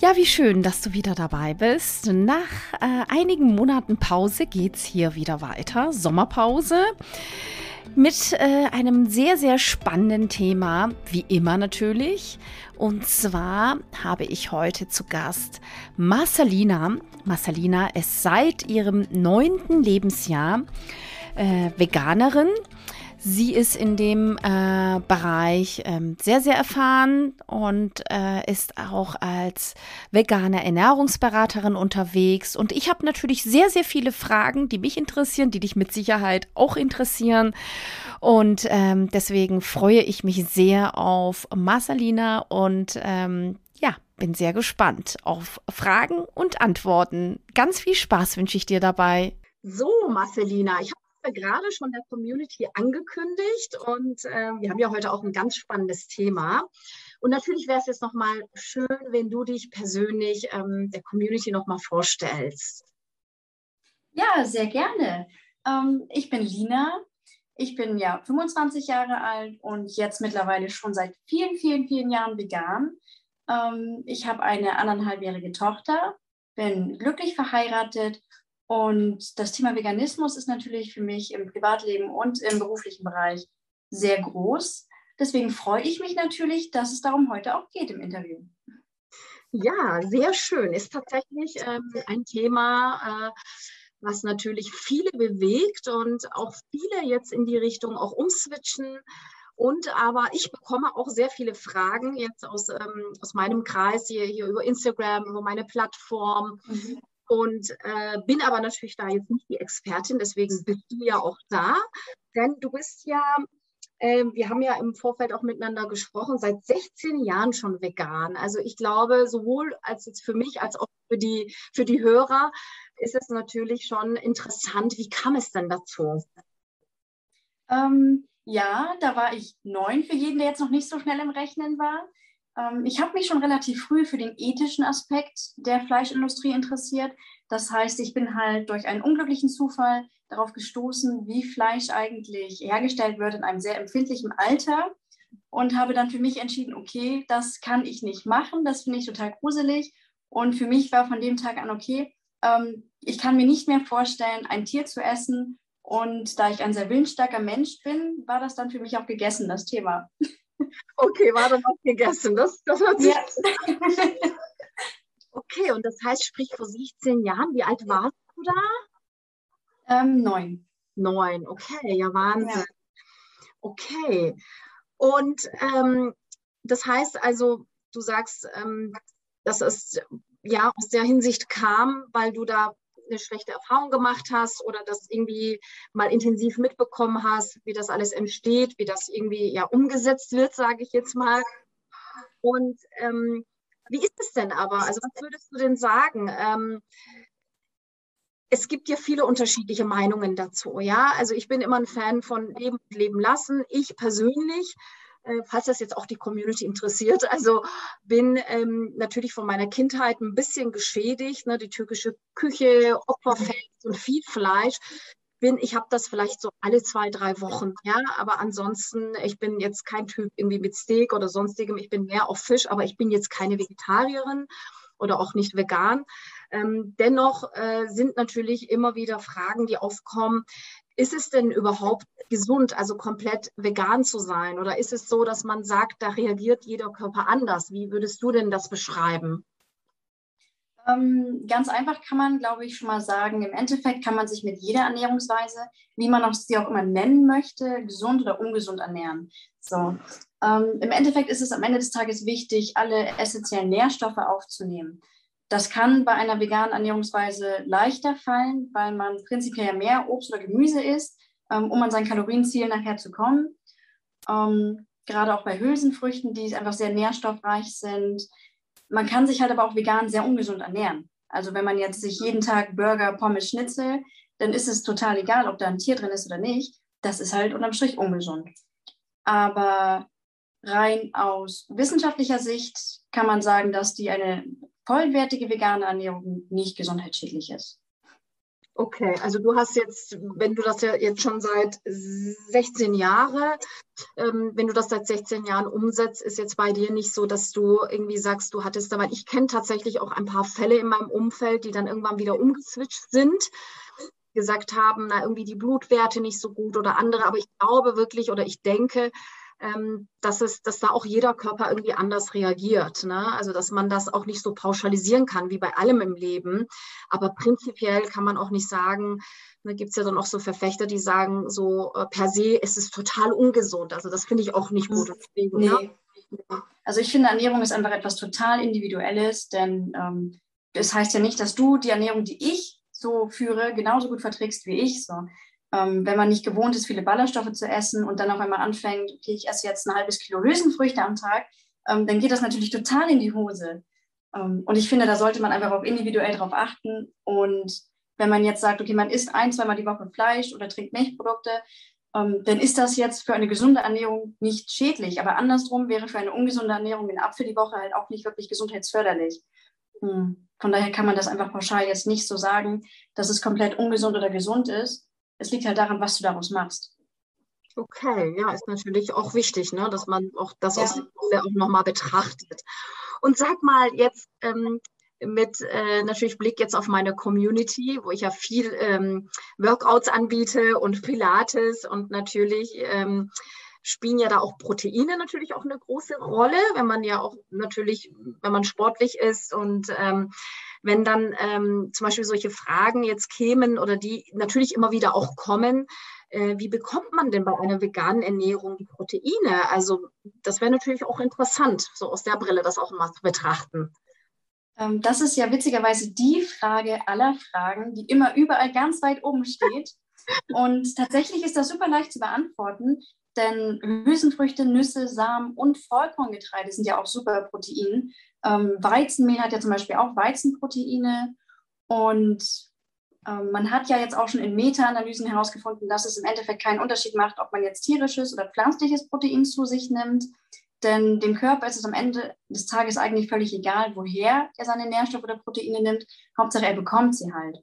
Ja, wie schön, dass du wieder dabei bist. Nach äh, einigen Monaten Pause geht's hier wieder weiter. Sommerpause mit äh, einem sehr, sehr spannenden Thema, wie immer natürlich. Und zwar habe ich heute zu Gast Marcelina. Marcelina ist seit ihrem neunten Lebensjahr äh, Veganerin Sie ist in dem äh, Bereich ähm, sehr, sehr erfahren und äh, ist auch als vegane Ernährungsberaterin unterwegs. Und ich habe natürlich sehr, sehr viele Fragen, die mich interessieren, die dich mit Sicherheit auch interessieren. Und ähm, deswegen freue ich mich sehr auf Marcelina und ähm, ja, bin sehr gespannt auf Fragen und Antworten. Ganz viel Spaß wünsche ich dir dabei. So, Marcelina, ich wir gerade schon der Community angekündigt und äh, wir haben ja heute auch ein ganz spannendes Thema. Und natürlich wäre es jetzt nochmal schön, wenn du dich persönlich ähm, der Community nochmal vorstellst. Ja, sehr gerne. Ähm, ich bin Lina. Ich bin ja 25 Jahre alt und jetzt mittlerweile schon seit vielen, vielen, vielen Jahren vegan. Ähm, ich habe eine anderthalbjährige Tochter, bin glücklich verheiratet und das Thema Veganismus ist natürlich für mich im Privatleben und im beruflichen Bereich sehr groß. Deswegen freue ich mich natürlich, dass es darum heute auch geht im Interview. Ja, sehr schön. Ist tatsächlich ähm, ein Thema, äh, was natürlich viele bewegt und auch viele jetzt in die Richtung auch umswitchen. Und aber ich bekomme auch sehr viele Fragen jetzt aus, ähm, aus meinem Kreis hier, hier über Instagram, über meine Plattform. Mhm und äh, bin aber natürlich da jetzt nicht die Expertin, deswegen bist du ja auch da, denn du bist ja, äh, wir haben ja im Vorfeld auch miteinander gesprochen, seit 16 Jahren schon vegan. Also ich glaube, sowohl als jetzt für mich als auch für die, für die Hörer ist es natürlich schon interessant, wie kam es denn dazu? Ähm, ja, da war ich neun für jeden, der jetzt noch nicht so schnell im Rechnen war. Ähm, ich habe mich schon relativ früh für den ethischen Aspekt der Fleischindustrie interessiert. Das heißt, ich bin halt durch einen unglücklichen Zufall darauf gestoßen, wie Fleisch eigentlich hergestellt wird in einem sehr empfindlichen Alter und habe dann für mich entschieden, okay, das kann ich nicht machen, das finde ich total gruselig. Und für mich war von dem Tag an, okay, ähm, ich kann mir nicht mehr vorstellen, ein Tier zu essen. Und da ich ein sehr willensstarker Mensch bin, war das dann für mich auch gegessen, das Thema. Okay, war dann was gegessen. Das, das hat sich. Ja. Okay, und das heißt, sprich vor 16 Jahren, wie alt warst du da? Ähm, neun. Neun, okay, ja, Wahnsinn. Ja. Okay. Und ähm, das heißt also, du sagst, ähm, dass es ja aus der Hinsicht kam, weil du da eine schlechte Erfahrung gemacht hast oder das irgendwie mal intensiv mitbekommen hast, wie das alles entsteht, wie das irgendwie ja umgesetzt wird, sage ich jetzt mal. Und ähm, wie ist es denn aber? Also was würdest du denn sagen? Ähm, es gibt ja viele unterschiedliche Meinungen dazu. Ja, also ich bin immer ein Fan von Leben und Leben lassen. Ich persönlich falls das jetzt auch die Community interessiert. Also bin ähm, natürlich von meiner Kindheit ein bisschen geschädigt. Ne? Die türkische Küche, Opferfest und viel Fleisch. Bin, ich habe das vielleicht so alle zwei, drei Wochen, ja, aber ansonsten, ich bin jetzt kein Typ irgendwie mit Steak oder sonstigem, ich bin mehr auf Fisch, aber ich bin jetzt keine Vegetarierin oder auch nicht vegan. Ähm, dennoch äh, sind natürlich immer wieder Fragen, die aufkommen. Ist es denn überhaupt gesund, also komplett vegan zu sein? Oder ist es so, dass man sagt, da reagiert jeder Körper anders? Wie würdest du denn das beschreiben? Ähm, ganz einfach kann man, glaube ich, schon mal sagen, im Endeffekt kann man sich mit jeder Ernährungsweise, wie man auch sie auch immer nennen möchte, gesund oder ungesund ernähren. So. Ähm, Im Endeffekt ist es am Ende des Tages wichtig, alle essentiellen Nährstoffe aufzunehmen. Das kann bei einer veganen Ernährungsweise leichter fallen, weil man prinzipiell mehr Obst oder Gemüse isst, ähm, um an sein Kalorienziel nachher zu kommen. Ähm, gerade auch bei Hülsenfrüchten, die einfach sehr nährstoffreich sind. Man kann sich halt aber auch vegan sehr ungesund ernähren. Also wenn man jetzt sich jeden Tag Burger, Pommes, Schnitzel, dann ist es total egal, ob da ein Tier drin ist oder nicht. Das ist halt unterm Strich ungesund. Aber rein aus wissenschaftlicher Sicht kann man sagen, dass die eine vollwertige vegane Ernährung nicht gesundheitsschädlich ist. Okay, also du hast jetzt, wenn du das ja jetzt schon seit 16 Jahren, ähm, wenn du das seit 16 Jahren umsetzt, ist jetzt bei dir nicht so, dass du irgendwie sagst, du hattest da, weil ich kenne tatsächlich auch ein paar Fälle in meinem Umfeld, die dann irgendwann wieder umgeswitcht sind, gesagt haben, na irgendwie die Blutwerte nicht so gut oder andere, aber ich glaube wirklich oder ich denke, ähm, dass, es, dass da auch jeder Körper irgendwie anders reagiert. Ne? Also dass man das auch nicht so pauschalisieren kann wie bei allem im Leben. Aber prinzipiell kann man auch nicht sagen, da gibt es ja dann auch so Verfechter, die sagen, so äh, per se ist es total ungesund. Also das finde ich auch nicht gut. Deswegen, nee. ne? Also ich finde, Ernährung ist einfach etwas total Individuelles, denn ähm, das heißt ja nicht, dass du die Ernährung, die ich so führe, genauso gut verträgst wie ich. So. Ähm, wenn man nicht gewohnt ist, viele Ballaststoffe zu essen und dann auf einmal anfängt, okay, ich esse jetzt ein halbes Kilo Hülsenfrüchte am Tag, ähm, dann geht das natürlich total in die Hose. Ähm, und ich finde, da sollte man einfach auch individuell drauf achten. Und wenn man jetzt sagt, okay, man isst ein, zweimal die Woche Fleisch oder trinkt Milchprodukte, ähm, dann ist das jetzt für eine gesunde Ernährung nicht schädlich. Aber andersrum wäre für eine ungesunde Ernährung ein Apfel die Woche halt auch nicht wirklich gesundheitsförderlich. Hm. Von daher kann man das einfach pauschal jetzt nicht so sagen, dass es komplett ungesund oder gesund ist, es liegt halt daran, was du daraus machst. Okay, ja, ist natürlich auch wichtig, ne, dass man auch das ja. auch nochmal betrachtet. Und sag mal jetzt ähm, mit äh, natürlich Blick jetzt auf meine Community, wo ich ja viel ähm, Workouts anbiete und Pilates und natürlich ähm, spielen ja da auch Proteine natürlich auch eine große Rolle, wenn man ja auch natürlich, wenn man sportlich ist und ähm, wenn dann ähm, zum Beispiel solche Fragen jetzt kämen oder die natürlich immer wieder auch kommen, äh, wie bekommt man denn bei einer veganen Ernährung die Proteine? Also das wäre natürlich auch interessant, so aus der Brille das auch mal zu betrachten. Ähm, das ist ja witzigerweise die Frage aller Fragen, die immer überall ganz weit oben steht. Und tatsächlich ist das super leicht zu beantworten, denn Hülsenfrüchte, Nüsse, Samen und Vollkorngetreide sind ja auch super Protein. Ähm, Weizenmehl hat ja zum Beispiel auch Weizenproteine. Und ähm, man hat ja jetzt auch schon in Meta-Analysen herausgefunden, dass es im Endeffekt keinen Unterschied macht, ob man jetzt tierisches oder pflanzliches Protein zu sich nimmt. Denn dem Körper ist es am Ende des Tages eigentlich völlig egal, woher er seine Nährstoffe oder Proteine nimmt. Hauptsache, er bekommt sie halt.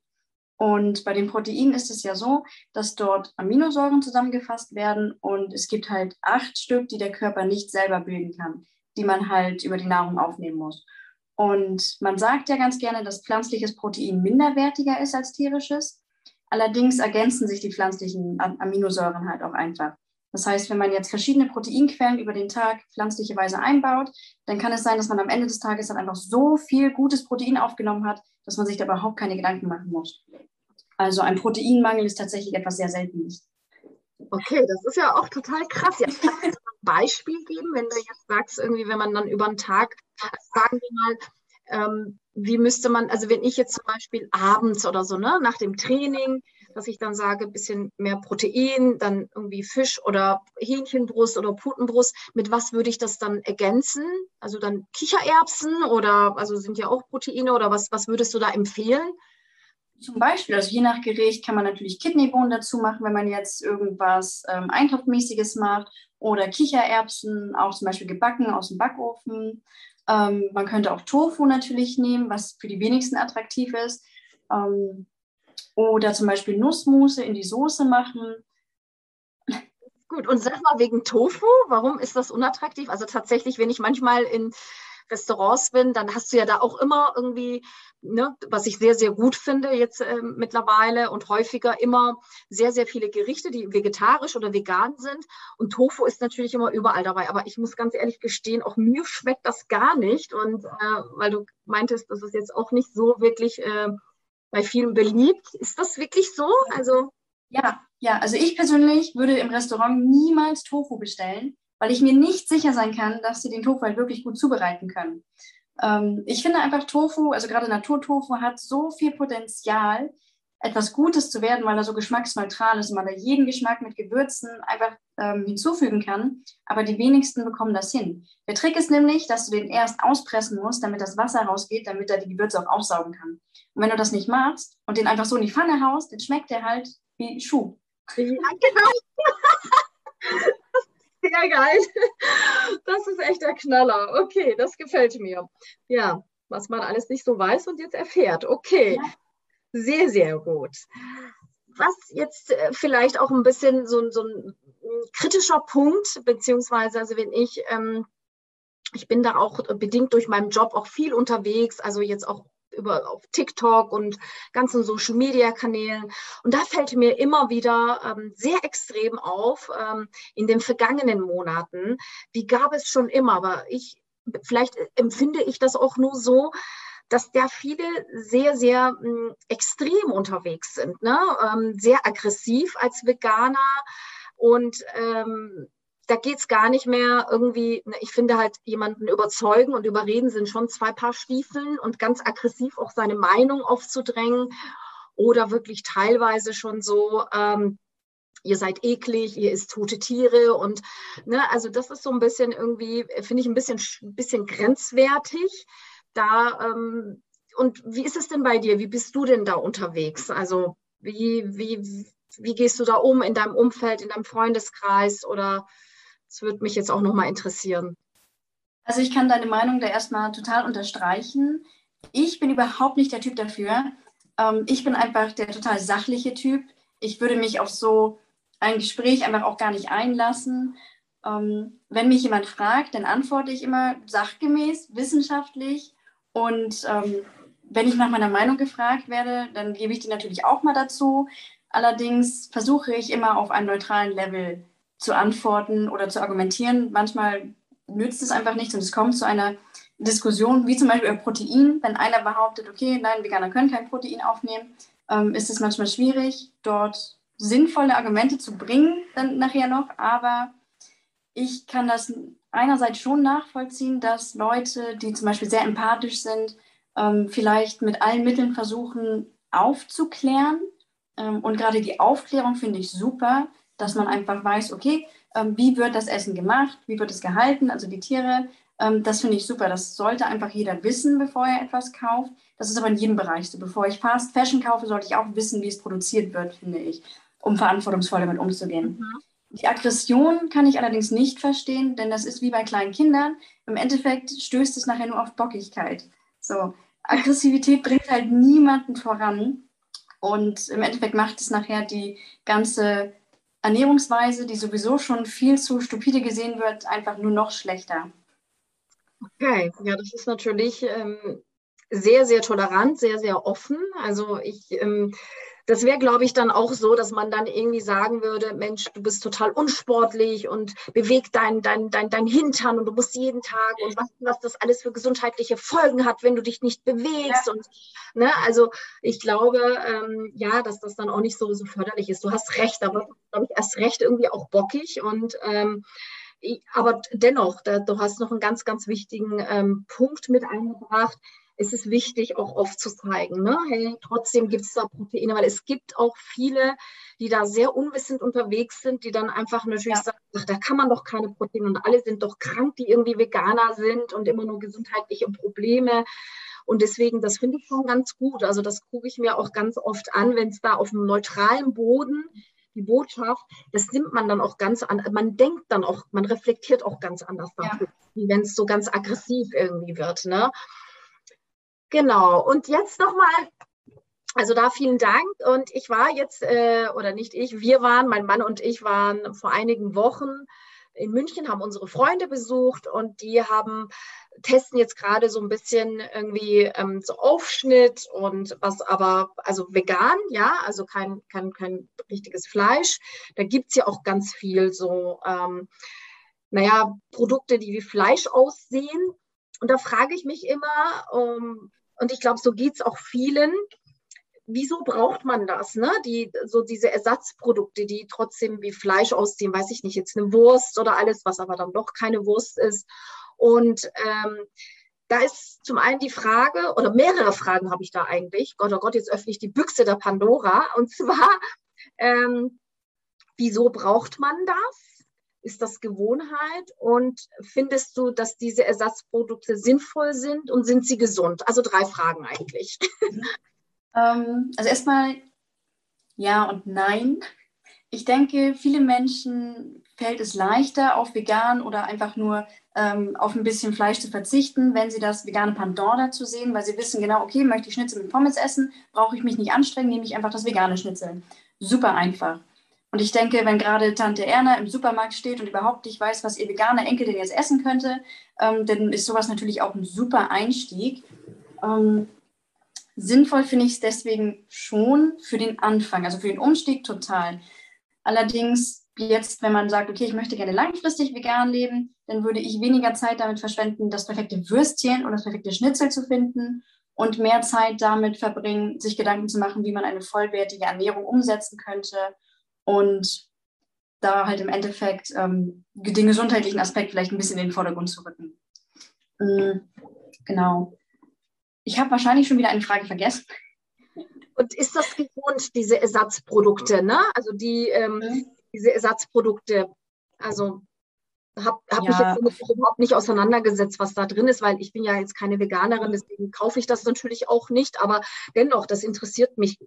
Und bei den Proteinen ist es ja so, dass dort Aminosäuren zusammengefasst werden und es gibt halt acht Stück, die der Körper nicht selber bilden kann, die man halt über die Nahrung aufnehmen muss. Und man sagt ja ganz gerne, dass pflanzliches Protein minderwertiger ist als tierisches. Allerdings ergänzen sich die pflanzlichen Aminosäuren halt auch einfach. Das heißt, wenn man jetzt verschiedene Proteinquellen über den Tag pflanzlicherweise einbaut, dann kann es sein, dass man am Ende des Tages dann einfach so viel gutes Protein aufgenommen hat, dass man sich da überhaupt keine Gedanken machen muss. Also ein Proteinmangel ist tatsächlich etwas sehr Seltenes. Okay, das ist ja auch total krass. Ja, ein Beispiel geben, wenn du jetzt sagst, irgendwie, wenn man dann über den Tag, sagen wir mal, ähm, wie müsste man, also wenn ich jetzt zum Beispiel abends oder so, ne, nach dem Training, dass ich dann sage, ein bisschen mehr Protein, dann irgendwie Fisch oder Hähnchenbrust oder Putenbrust, mit was würde ich das dann ergänzen? Also dann Kichererbsen oder, also sind ja auch Proteine oder was, was würdest du da empfehlen? Zum Beispiel, also je nach Gericht kann man natürlich Kidneybohnen dazu machen, wenn man jetzt irgendwas ähm, Eintopfmäßiges macht oder Kichererbsen, auch zum Beispiel gebacken aus dem Backofen. Ähm, man könnte auch Tofu natürlich nehmen, was für die wenigsten attraktiv ist. Ähm, oder zum Beispiel Nussmusse in die Soße machen. Gut, und sag mal wegen Tofu, warum ist das unattraktiv? Also tatsächlich, wenn ich manchmal in Restaurants bin, dann hast du ja da auch immer irgendwie, ne, was ich sehr, sehr gut finde jetzt äh, mittlerweile und häufiger immer sehr, sehr viele Gerichte, die vegetarisch oder vegan sind. Und Tofu ist natürlich immer überall dabei. Aber ich muss ganz ehrlich gestehen, auch mir schmeckt das gar nicht. Und äh, weil du meintest, das ist jetzt auch nicht so wirklich äh, bei vielen beliebt. Ist das wirklich so? Also ja, ja, also ich persönlich würde im Restaurant niemals Tofu bestellen, weil ich mir nicht sicher sein kann, dass sie den Tofu halt wirklich gut zubereiten können. Ähm, ich finde einfach Tofu, also gerade Naturtofu, hat so viel Potenzial, etwas Gutes zu werden, weil er so geschmacksneutral ist und man da jeden Geschmack mit Gewürzen einfach ähm, hinzufügen kann. Aber die wenigsten bekommen das hin. Der Trick ist nämlich, dass du den erst auspressen musst, damit das Wasser rausgeht, damit er die Gewürze auch aufsaugen kann. Und wenn du das nicht machst und den einfach so in die Pfanne haust, dann schmeckt der halt wie Schuh. Ja, genau. Sehr geil. Das ist echt der Knaller. Okay, das gefällt mir. Ja, was man alles nicht so weiß und jetzt erfährt. Okay. Sehr, sehr gut. Was jetzt äh, vielleicht auch ein bisschen so, so ein kritischer Punkt, beziehungsweise, also wenn ich, ähm, ich bin da auch bedingt durch meinen Job auch viel unterwegs, also jetzt auch über auf TikTok und ganzen Social Media Kanälen. Und da fällt mir immer wieder ähm, sehr extrem auf, ähm, in den vergangenen Monaten, die gab es schon immer, aber ich, vielleicht empfinde ich das auch nur so, dass da viele sehr, sehr mh, hm, extrem unterwegs sind, ne? Ähm, sehr aggressiv als Veganer und ähm, da geht es gar nicht mehr irgendwie, ne, ich finde halt, jemanden überzeugen und überreden sind schon zwei Paar Stiefeln und ganz aggressiv auch seine Meinung aufzudrängen oder wirklich teilweise schon so, ähm, ihr seid eklig, ihr isst tote Tiere und ne, also das ist so ein bisschen irgendwie, finde ich ein bisschen, bisschen grenzwertig. Da ähm, und wie ist es denn bei dir? Wie bist du denn da unterwegs? Also wie, wie, wie gehst du da um in deinem Umfeld, in deinem Freundeskreis oder das würde mich jetzt auch nochmal interessieren. Also ich kann deine Meinung da erstmal total unterstreichen. Ich bin überhaupt nicht der Typ dafür. Ähm, ich bin einfach der total sachliche Typ. Ich würde mich auf so ein Gespräch einfach auch gar nicht einlassen. Ähm, wenn mich jemand fragt, dann antworte ich immer sachgemäß, wissenschaftlich. Und ähm, wenn ich nach meiner Meinung gefragt werde, dann gebe ich die natürlich auch mal dazu. Allerdings versuche ich immer auf einem neutralen Level zu antworten oder zu argumentieren. Manchmal nützt es einfach nichts und es kommt zu einer Diskussion, wie zum Beispiel über Protein. Wenn einer behauptet, okay, nein, Veganer können kein Protein aufnehmen, ähm, ist es manchmal schwierig, dort sinnvolle Argumente zu bringen, dann nachher noch. Aber ich kann das einerseits schon nachvollziehen, dass Leute, die zum Beispiel sehr empathisch sind, ähm, vielleicht mit allen Mitteln versuchen aufzuklären. Ähm, und gerade die Aufklärung finde ich super, dass man einfach weiß, okay, ähm, wie wird das Essen gemacht, wie wird es gehalten, also die Tiere. Ähm, das finde ich super. Das sollte einfach jeder wissen, bevor er etwas kauft. Das ist aber in jedem Bereich so. Bevor ich Fast Fashion kaufe, sollte ich auch wissen, wie es produziert wird, finde ich, um verantwortungsvoll damit umzugehen. Mhm. Die Aggression kann ich allerdings nicht verstehen, denn das ist wie bei kleinen Kindern. Im Endeffekt stößt es nachher nur auf Bockigkeit. So, Aggressivität bringt halt niemanden voran. Und im Endeffekt macht es nachher die ganze Ernährungsweise, die sowieso schon viel zu stupide gesehen wird, einfach nur noch schlechter. Okay, ja, das ist natürlich ähm, sehr, sehr tolerant, sehr, sehr offen. Also ich ähm, das wäre, glaube ich, dann auch so, dass man dann irgendwie sagen würde, Mensch, du bist total unsportlich und bewegt dein, dein, dein, dein Hintern und du musst jeden Tag und was, was das alles für gesundheitliche Folgen hat, wenn du dich nicht bewegst. Ja. Und ne, also ich glaube, ähm, ja, dass das dann auch nicht so, so förderlich ist. Du hast recht, aber glaube ich erst recht irgendwie auch bockig und ähm, aber dennoch, da, du hast noch einen ganz, ganz wichtigen ähm, Punkt mit eingebracht ist es wichtig, auch aufzuzeigen. Ne? Hey, trotzdem gibt es da Proteine, weil es gibt auch viele, die da sehr unwissend unterwegs sind, die dann einfach natürlich ja. sagen, ach, da kann man doch keine Proteine und alle sind doch krank, die irgendwie Veganer sind und immer nur gesundheitliche Probleme. Und deswegen, das finde ich schon ganz gut. Also das gucke ich mir auch ganz oft an, wenn es da auf einem neutralen Boden die Botschaft, das nimmt man dann auch ganz an. Man denkt dann auch, man reflektiert auch ganz anders ja. wie wenn es so ganz aggressiv irgendwie wird. Ne? Genau. Und jetzt nochmal, also da vielen Dank. Und ich war jetzt, äh, oder nicht ich, wir waren, mein Mann und ich waren vor einigen Wochen in München, haben unsere Freunde besucht und die haben testen jetzt gerade so ein bisschen irgendwie ähm, so Aufschnitt und was aber, also vegan, ja, also kein, kein, kein richtiges Fleisch. Da gibt es ja auch ganz viel so, ähm, naja, Produkte, die wie Fleisch aussehen. Und da frage ich mich immer, um, und ich glaube, so geht es auch vielen, wieso braucht man das? Ne? Die, so diese Ersatzprodukte, die trotzdem wie Fleisch aussehen, weiß ich nicht, jetzt eine Wurst oder alles, was aber dann doch keine Wurst ist. Und ähm, da ist zum einen die Frage, oder mehrere Fragen habe ich da eigentlich. Gott, oh Gott, jetzt öffne ich die Büchse der Pandora. Und zwar, ähm, wieso braucht man das? Ist das Gewohnheit? Und findest du, dass diese Ersatzprodukte sinnvoll sind und sind sie gesund? Also drei Fragen eigentlich. Ähm, also erstmal ja und nein. Ich denke, viele Menschen fällt es leichter, auf vegan oder einfach nur ähm, auf ein bisschen Fleisch zu verzichten, wenn sie das vegane Pendant dazu sehen, weil sie wissen genau, okay, möchte ich Schnitzel mit Pommes essen, brauche ich mich nicht anstrengen, nehme ich einfach das vegane Schnitzel. Super einfach. Und ich denke, wenn gerade Tante Erna im Supermarkt steht und überhaupt nicht weiß, was ihr veganer Enkel denn jetzt essen könnte, ähm, dann ist sowas natürlich auch ein super Einstieg. Ähm, sinnvoll finde ich es deswegen schon für den Anfang, also für den Umstieg total. Allerdings jetzt, wenn man sagt, okay, ich möchte gerne langfristig vegan leben, dann würde ich weniger Zeit damit verschwenden, das perfekte Würstchen oder das perfekte Schnitzel zu finden und mehr Zeit damit verbringen, sich Gedanken zu machen, wie man eine vollwertige Ernährung umsetzen könnte und da halt im Endeffekt ähm, den gesundheitlichen Aspekt vielleicht ein bisschen in den Vordergrund zu rücken. Mhm, genau. Ich habe wahrscheinlich schon wieder eine Frage vergessen. Und ist das gesund, diese Ersatzprodukte, ne? Also die, ähm, mhm. diese Ersatzprodukte, also habe hab ja. mich jetzt überhaupt nicht auseinandergesetzt, was da drin ist, weil ich bin ja jetzt keine Veganerin, deswegen kaufe ich das natürlich auch nicht, aber dennoch, das interessiert mich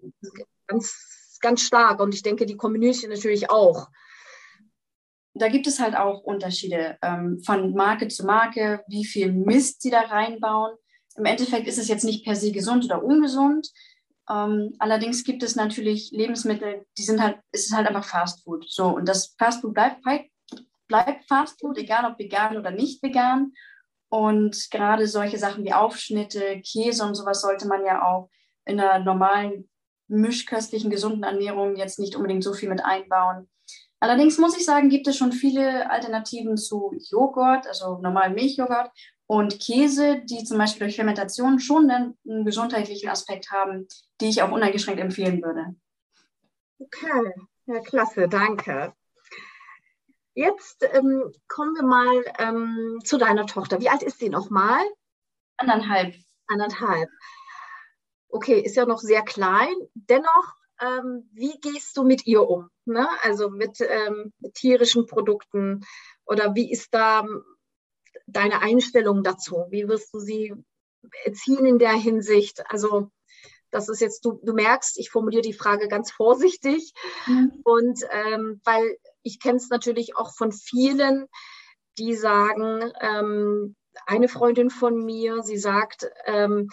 ganz, ganz stark und ich denke, die Community natürlich auch. Da gibt es halt auch Unterschiede ähm, von Marke zu Marke, wie viel Mist sie da reinbauen. Im Endeffekt ist es jetzt nicht per se gesund oder ungesund. Ähm, allerdings gibt es natürlich Lebensmittel, die sind halt, es ist halt einfach Fast Food. So, und das Fast Food bleibt, bleibt Fast Food, egal ob vegan oder nicht vegan. Und gerade solche Sachen wie Aufschnitte, Käse und sowas sollte man ja auch in einer normalen, mischköstlichen, gesunden Ernährung jetzt nicht unbedingt so viel mit einbauen. Allerdings muss ich sagen, gibt es schon viele Alternativen zu Joghurt, also normalen Milchjoghurt und Käse, die zum Beispiel durch Fermentation schon einen, gesundheitlichen Aspekt haben, die ich auch uneingeschränkt empfehlen würde. Okay, ja, klasse, danke. Jetzt ähm, kommen wir mal ähm, zu deiner Tochter. Wie alt ist sie nochmal? Anderthalb. Anderthalb. Okay, ist ja noch sehr klein. Dennoch, ähm, wie gehst du mit ihr um? Ne? Also mit, ähm, mit tierischen Produkten oder wie ist da deine Einstellung dazu? Wie wirst du sie erziehen in der Hinsicht? Also das ist jetzt, du, du merkst, ich formuliere die Frage ganz vorsichtig. Mhm. Und ähm, weil ich kenne es natürlich auch von vielen, die sagen, ähm, eine Freundin von mir, sie sagt, ähm,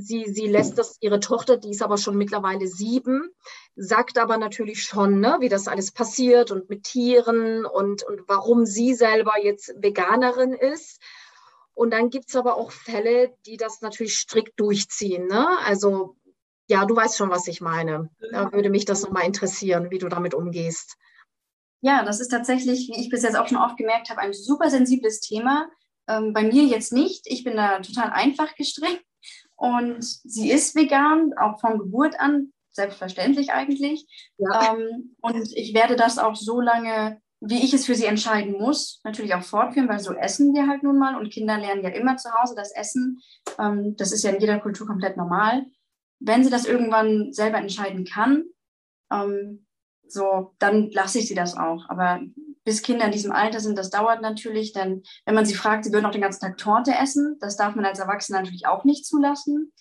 sie, sie lässt das, ihre Tochter, die ist aber schon mittlerweile sieben, sagt aber natürlich schon, ne, wie das alles passiert und mit Tieren und, und warum sie selber jetzt Veganerin ist. Und dann gibt es aber auch Fälle, die das natürlich strikt durchziehen. Ne? Also ja, du weißt schon, was ich meine. Da würde mich das nochmal interessieren, wie du damit umgehst. Ja, das ist tatsächlich, wie ich bis jetzt auch schon oft gemerkt habe, ein super sensibles Thema. Ähm, bei mir jetzt nicht. Ich bin da total einfach gestrickt. Und sie ist vegan, auch von Geburt an, selbstverständlich eigentlich. Ja. Ähm, und ich werde das auch so lange, wie ich es für sie entscheiden muss, natürlich auch fortführen, weil so essen wir halt nun mal und Kinder lernen ja immer zu Hause das Essen. Ähm, das ist ja in jeder Kultur komplett normal. Wenn sie das irgendwann selber entscheiden kann, ähm, so, dann lasse ich sie das auch. Aber bis Kinder in diesem Alter sind, das dauert natürlich, denn wenn man sie fragt, sie würden auch den ganzen Tag Torte essen, das darf man als Erwachsener natürlich auch nicht zulassen.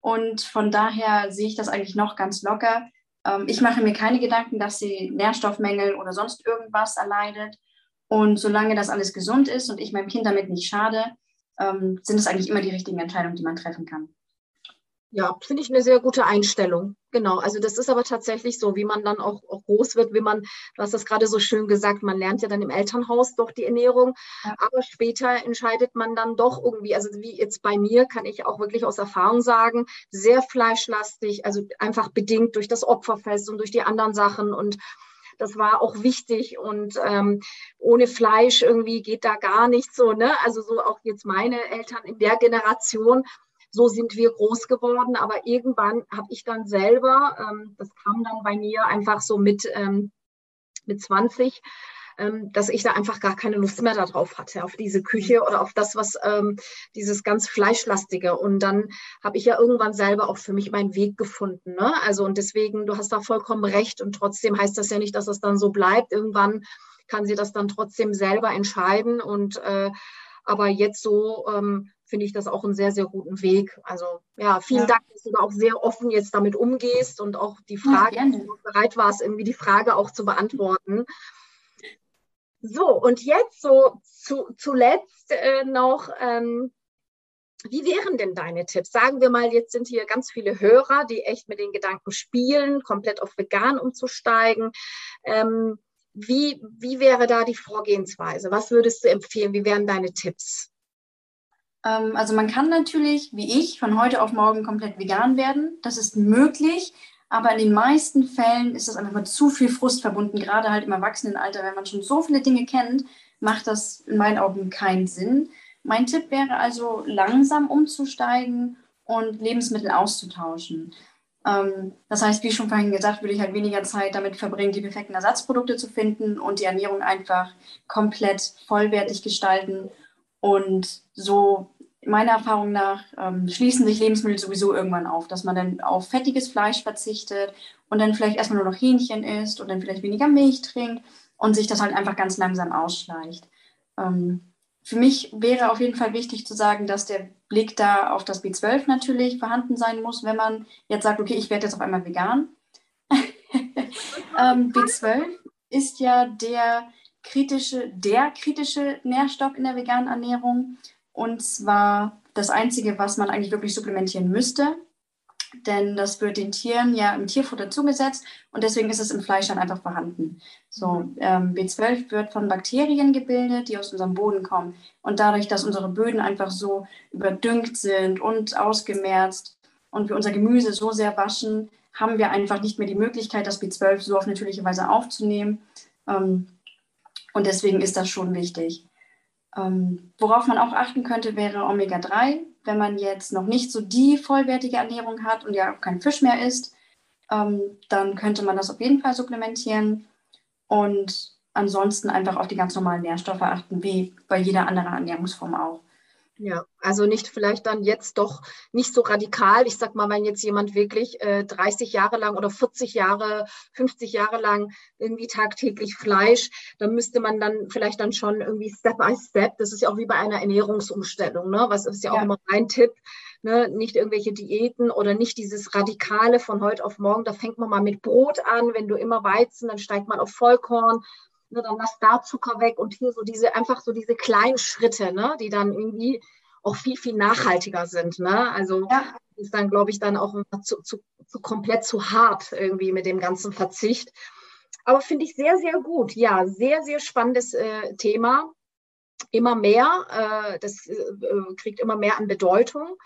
Und von daher sehe ich das eigentlich noch ganz locker. Ähm, ich mache mir keine Gedanken, dass sie Nährstoffmängel oder sonst irgendwas erleidet. Und solange das alles gesund ist und ich meinem Kind damit nicht schade, ähm, sind es eigentlich immer die richtigen Entscheidungen, die man treffen kann. Ja, finde ich eine sehr gute Einstellung. Genau. Also das ist aber tatsächlich so, wie man dann auch, auch groß wird, wie man, du hast das gerade so schön gesagt, man lernt ja dann im Elternhaus doch die Ernährung, ja. aber später entscheidet man dann doch irgendwie, also wie jetzt bei mir kann ich auch wirklich aus Erfahrung sagen, sehr fleischlastig, also einfach bedingt durch das Opferfest und durch die anderen Sachen und das war auch wichtig und ähm, ohne Fleisch irgendwie geht da gar nichts so, ne? Also so auch jetzt meine Eltern in der Generation so sind wir groß geworden. Aber irgendwann habe ich dann selber, ähm, das kam dann bei mir einfach so mit, ähm, mit 20, ähm, dass ich da einfach gar keine Lust mehr darauf hatte, auf diese Küche oder auf das, was ähm, dieses ganz Fleischlastige. Und dann habe ich ja irgendwann selber auch für mich meinen Weg gefunden. Ne? Also und deswegen, du hast da vollkommen recht. Und trotzdem heißt das ja nicht, dass es dann so bleibt. Irgendwann kann sie das dann trotzdem selber entscheiden. Und äh, aber jetzt so ähm, finde ich das auch einen sehr, sehr guten Weg. Also ja, vielen ja. Dank, dass du da auch sehr offen jetzt damit umgehst und auch die Frage, ja, bereit warst, irgendwie die Frage auch zu beantworten. So, und jetzt so zu, zuletzt äh, noch, ähm, wie wären denn deine Tipps? Sagen wir mal, jetzt sind hier ganz viele Hörer, die echt mit den Gedanken spielen, komplett auf vegan umzusteigen. Ähm, wie, wie wäre da die Vorgehensweise? Was würdest du empfehlen? Wie wären deine Tipps? Ähm, also man kann natürlich, wie ich, von heute auf morgen komplett vegan werden. Das ist möglich. Aber in den meisten Fällen ist das einfach mit zu viel Frust verbunden, gerade halt im Erwachsenenalter. Wenn man schon so viele Dinge kennt, macht das in meinen Augen keinen Sinn. Mein Tipp wäre also, langsam umzusteigen und Lebensmittel auszutauschen. Ähm, das heißt, wie schon vorhin gesagt, würde ich halt weniger Zeit damit verbringen, die perfekten Ersatzprodukte zu finden und die Ernährung einfach komplett vollwertig gestalten. Und so, meiner Erfahrung nach, ähm, schließen sich Lebensmittel sowieso irgendwann auf, dass man dann auf fettiges Fleisch verzichtet und dann vielleicht erstmal nur noch Hähnchen isst und dann vielleicht weniger Milch trinkt und sich das halt einfach ganz langsam ausschleicht. Ähm, für mich wäre auf jeden Fall wichtig zu sagen, dass der Blick da auf das B12 natürlich vorhanden sein muss, wenn man jetzt sagt, okay, ich werde jetzt auf einmal vegan. ähm, B12 ist ja der kritische, der kritische Nährstoff in der veganen Ernährung und zwar das einzige, was man eigentlich wirklich supplementieren müsste denn das wird den Tieren ja im Tierfutter zugesetzt und deswegen ist es im Fleisch dann einfach vorhanden. So, ähm, B12 wird von Bakterien gebildet, die aus unserem Boden kommen. Und dadurch, dass unsere Böden einfach so überdüngt sind und ausgemerzt und wir unser Gemüse so sehr waschen, haben wir einfach nicht mehr die Möglichkeit, das B12 so auf natürliche Weise aufzunehmen. Ähm, und deswegen ist das schon wichtig. Ähm, worauf man auch achten könnte, wäre Omega-3 wenn man jetzt noch nicht so die vollwertige Ernährung hat und ja auch kein Fisch mehr isst, ähm, dann könnte man das auf jeden Fall supplementieren und ansonsten einfach auf die ganz normalen Nährstoffe achten, wie bei jeder anderen Ernährungsform auch. Ja, also nicht vielleicht dann jetzt doch nicht so radikal. Ich sag mal, wenn jetzt jemand wirklich äh, 30 Jahre lang oder 40 Jahre, 50 Jahre lang irgendwie tagtäglich Fleisch, dann müsste man dann vielleicht dann schon irgendwie Step by Step, das ist ja auch wie bei einer Ernährungsumstellung, ne? Was ist ja auch ja. immer mein Tipp, ne? Nicht irgendwelche Diäten oder nicht dieses Radikale von heute auf morgen. Da fängt man mal mit Brot an. Wenn du immer Weizen, dann steigt man auf Vollkorn ne, dann lass da Zucker weg und hier so diese, einfach so diese kleinen Schritte, ne, die dann irgendwie auch viel, viel nachhaltiger sind. Ne? Also ja. ist dann, glaube ich, dann auch zu, zu, zu komplett zu hart irgendwie mit dem ganzen Verzicht. Aber finde ich sehr, sehr gut. Ja, sehr, sehr spannendes äh, Thema. Immer mehr, äh, das äh, kriegt immer mehr an Bedeutung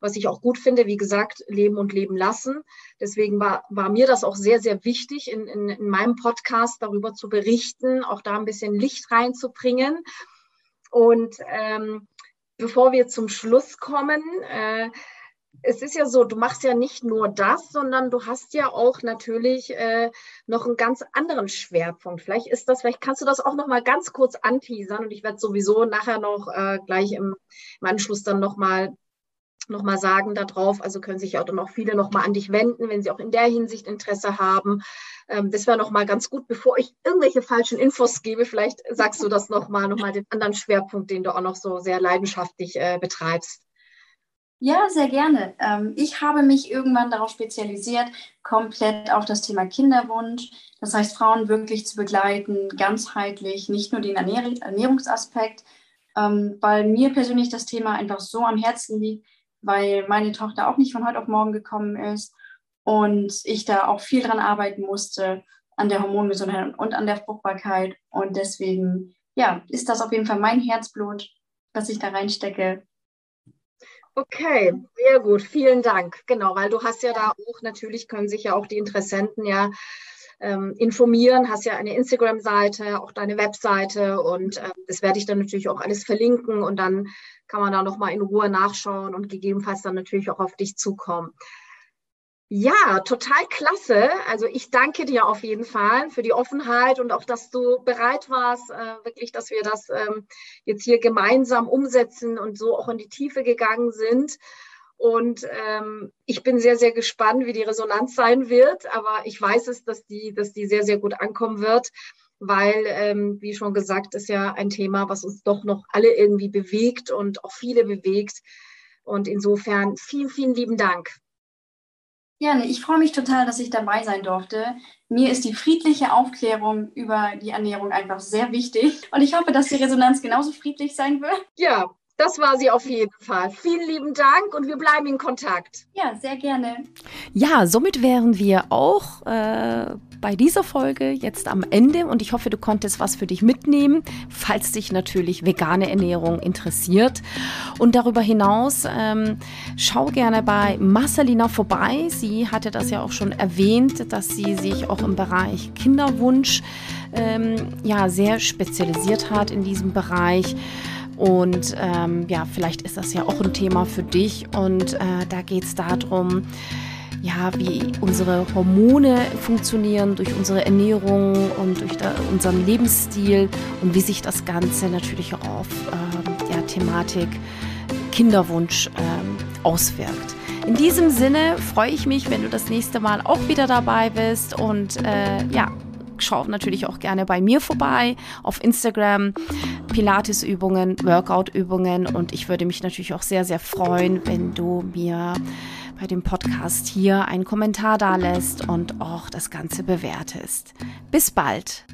was ich auch gut finde, wie gesagt, leben und leben lassen. Deswegen war, war mir das auch sehr, sehr wichtig, in, in, in meinem Podcast darüber zu berichten, auch da ein bisschen Licht reinzubringen. Und ähm, bevor wir zum Schluss kommen, äh, es ist ja so, du machst ja nicht nur das, sondern du hast ja auch natürlich äh, noch einen ganz anderen Schwerpunkt. Vielleicht ist das, vielleicht kannst du das auch noch mal ganz kurz anteasern und ich werde sowieso nachher noch äh, gleich im, im Anschluss dann noch mal nochmal sagen darauf. Also können sich auch dann auch viele nochmal an dich wenden, wenn sie auch in der Hinsicht Interesse haben. Ähm, das wäre nochmal ganz gut, bevor ich irgendwelche falschen Infos gebe. Vielleicht sagst du das nochmal, nochmal den anderen Schwerpunkt, den du auch noch so sehr leidenschaftlich äh, betreibst. Ja, sehr gerne. Ähm, ich habe mich irgendwann darauf spezialisiert, komplett auf das Thema Kinderwunsch. Das heißt, Frauen wirklich zu begleiten, ganzheitlich, nicht nur den Ernährungsaspekt, ähm, weil mir persönlich das Thema einfach so am Herzen liegt, weil meine Tochter auch nicht von heute auf morgen gekommen ist und ich da auch viel dran arbeiten musste an der Hormongesundheit und an der Fruchtbarkeit. Und deswegen, ja, ist das auf jeden Fall mein Herzblut, was ich da reinstecke. Okay, sehr gut, vielen Dank. Genau, weil du hast ja da auch, natürlich können sich ja auch die Interessenten ja ähm, informieren, hast ja eine Instagram-Seite, auch deine Webseite und äh, das werde ich dann natürlich auch alles verlinken und dann kann man da nochmal in Ruhe nachschauen und gegebenenfalls dann natürlich auch auf dich zukommen. Ja, total klasse. Also ich danke dir auf jeden Fall für die Offenheit und auch, dass du bereit warst, äh, wirklich, dass wir das ähm, jetzt hier gemeinsam umsetzen und so auch in die Tiefe gegangen sind. Und ähm, ich bin sehr, sehr gespannt, wie die Resonanz sein wird. Aber ich weiß es, dass die, dass die sehr, sehr gut ankommen wird, weil, ähm, wie schon gesagt, ist ja ein Thema, was uns doch noch alle irgendwie bewegt und auch viele bewegt. Und insofern vielen, vielen lieben Dank. Gerne. Ich freue mich total, dass ich dabei sein durfte. Mir ist die friedliche Aufklärung über die Ernährung einfach sehr wichtig. Und ich hoffe, dass die Resonanz genauso friedlich sein wird. Ja, das war sie auf jeden Fall. Vielen lieben Dank und wir bleiben in Kontakt. Ja, sehr gerne. Ja, somit wären wir auch äh, bei dieser Folge jetzt am Ende und ich hoffe, du konntest was für dich mitnehmen, falls dich natürlich vegane Ernährung interessiert. Und darüber hinaus ähm, schau gerne bei Marcelina vorbei. Sie hatte das ja auch schon erwähnt, dass sie sich auch im Bereich Kinderwunsch ähm, ja sehr spezialisiert hat in diesem Bereich. Und ähm, ja, vielleicht ist das ja auch ein Thema für dich. Und äh, da geht es darum, ja, wie unsere Hormone funktionieren durch unsere Ernährung und durch da, unseren Lebensstil und wie sich das Ganze natürlich auch auf ähm, ja, Thematik Kinderwunsch ähm, auswirkt. In diesem Sinne freue ich mich, wenn du das nächste Mal auch wieder dabei bist und äh, ja, schau natürlich auch gerne bei mir vorbei auf Instagram. Pilates-Übungen, Workout-Übungen und ich würde mich natürlich auch sehr, sehr freuen, wenn du mir bei dem Podcast hier einen Kommentar da lässt und auch das Ganze bewertest. Bis bald!